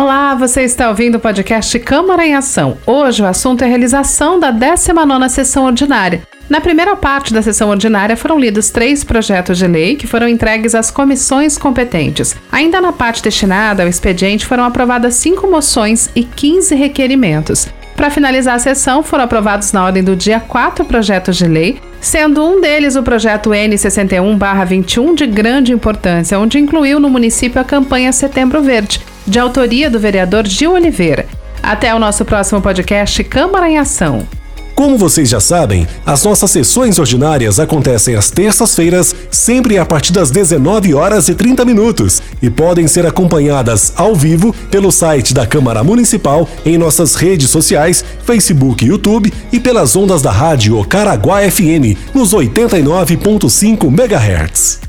Olá, você está ouvindo o podcast Câmara em Ação. Hoje o assunto é a realização da 19ª sessão ordinária. Na primeira parte da sessão ordinária foram lidos três projetos de lei que foram entregues às comissões competentes. Ainda na parte destinada ao expediente foram aprovadas cinco moções e 15 requerimentos. Para finalizar a sessão, foram aprovados na ordem do dia quatro projetos de lei, sendo um deles o projeto N61-21 de grande importância, onde incluiu no município a campanha Setembro Verde, de autoria do vereador Gil Oliveira. Até o nosso próximo podcast Câmara em Ação. Como vocês já sabem, as nossas sessões ordinárias acontecem às terças-feiras, sempre a partir das 19 horas e 30 minutos, e podem ser acompanhadas ao vivo pelo site da Câmara Municipal, em nossas redes sociais, Facebook e YouTube, e pelas ondas da rádio Caraguá FM, nos 89.5 MHz.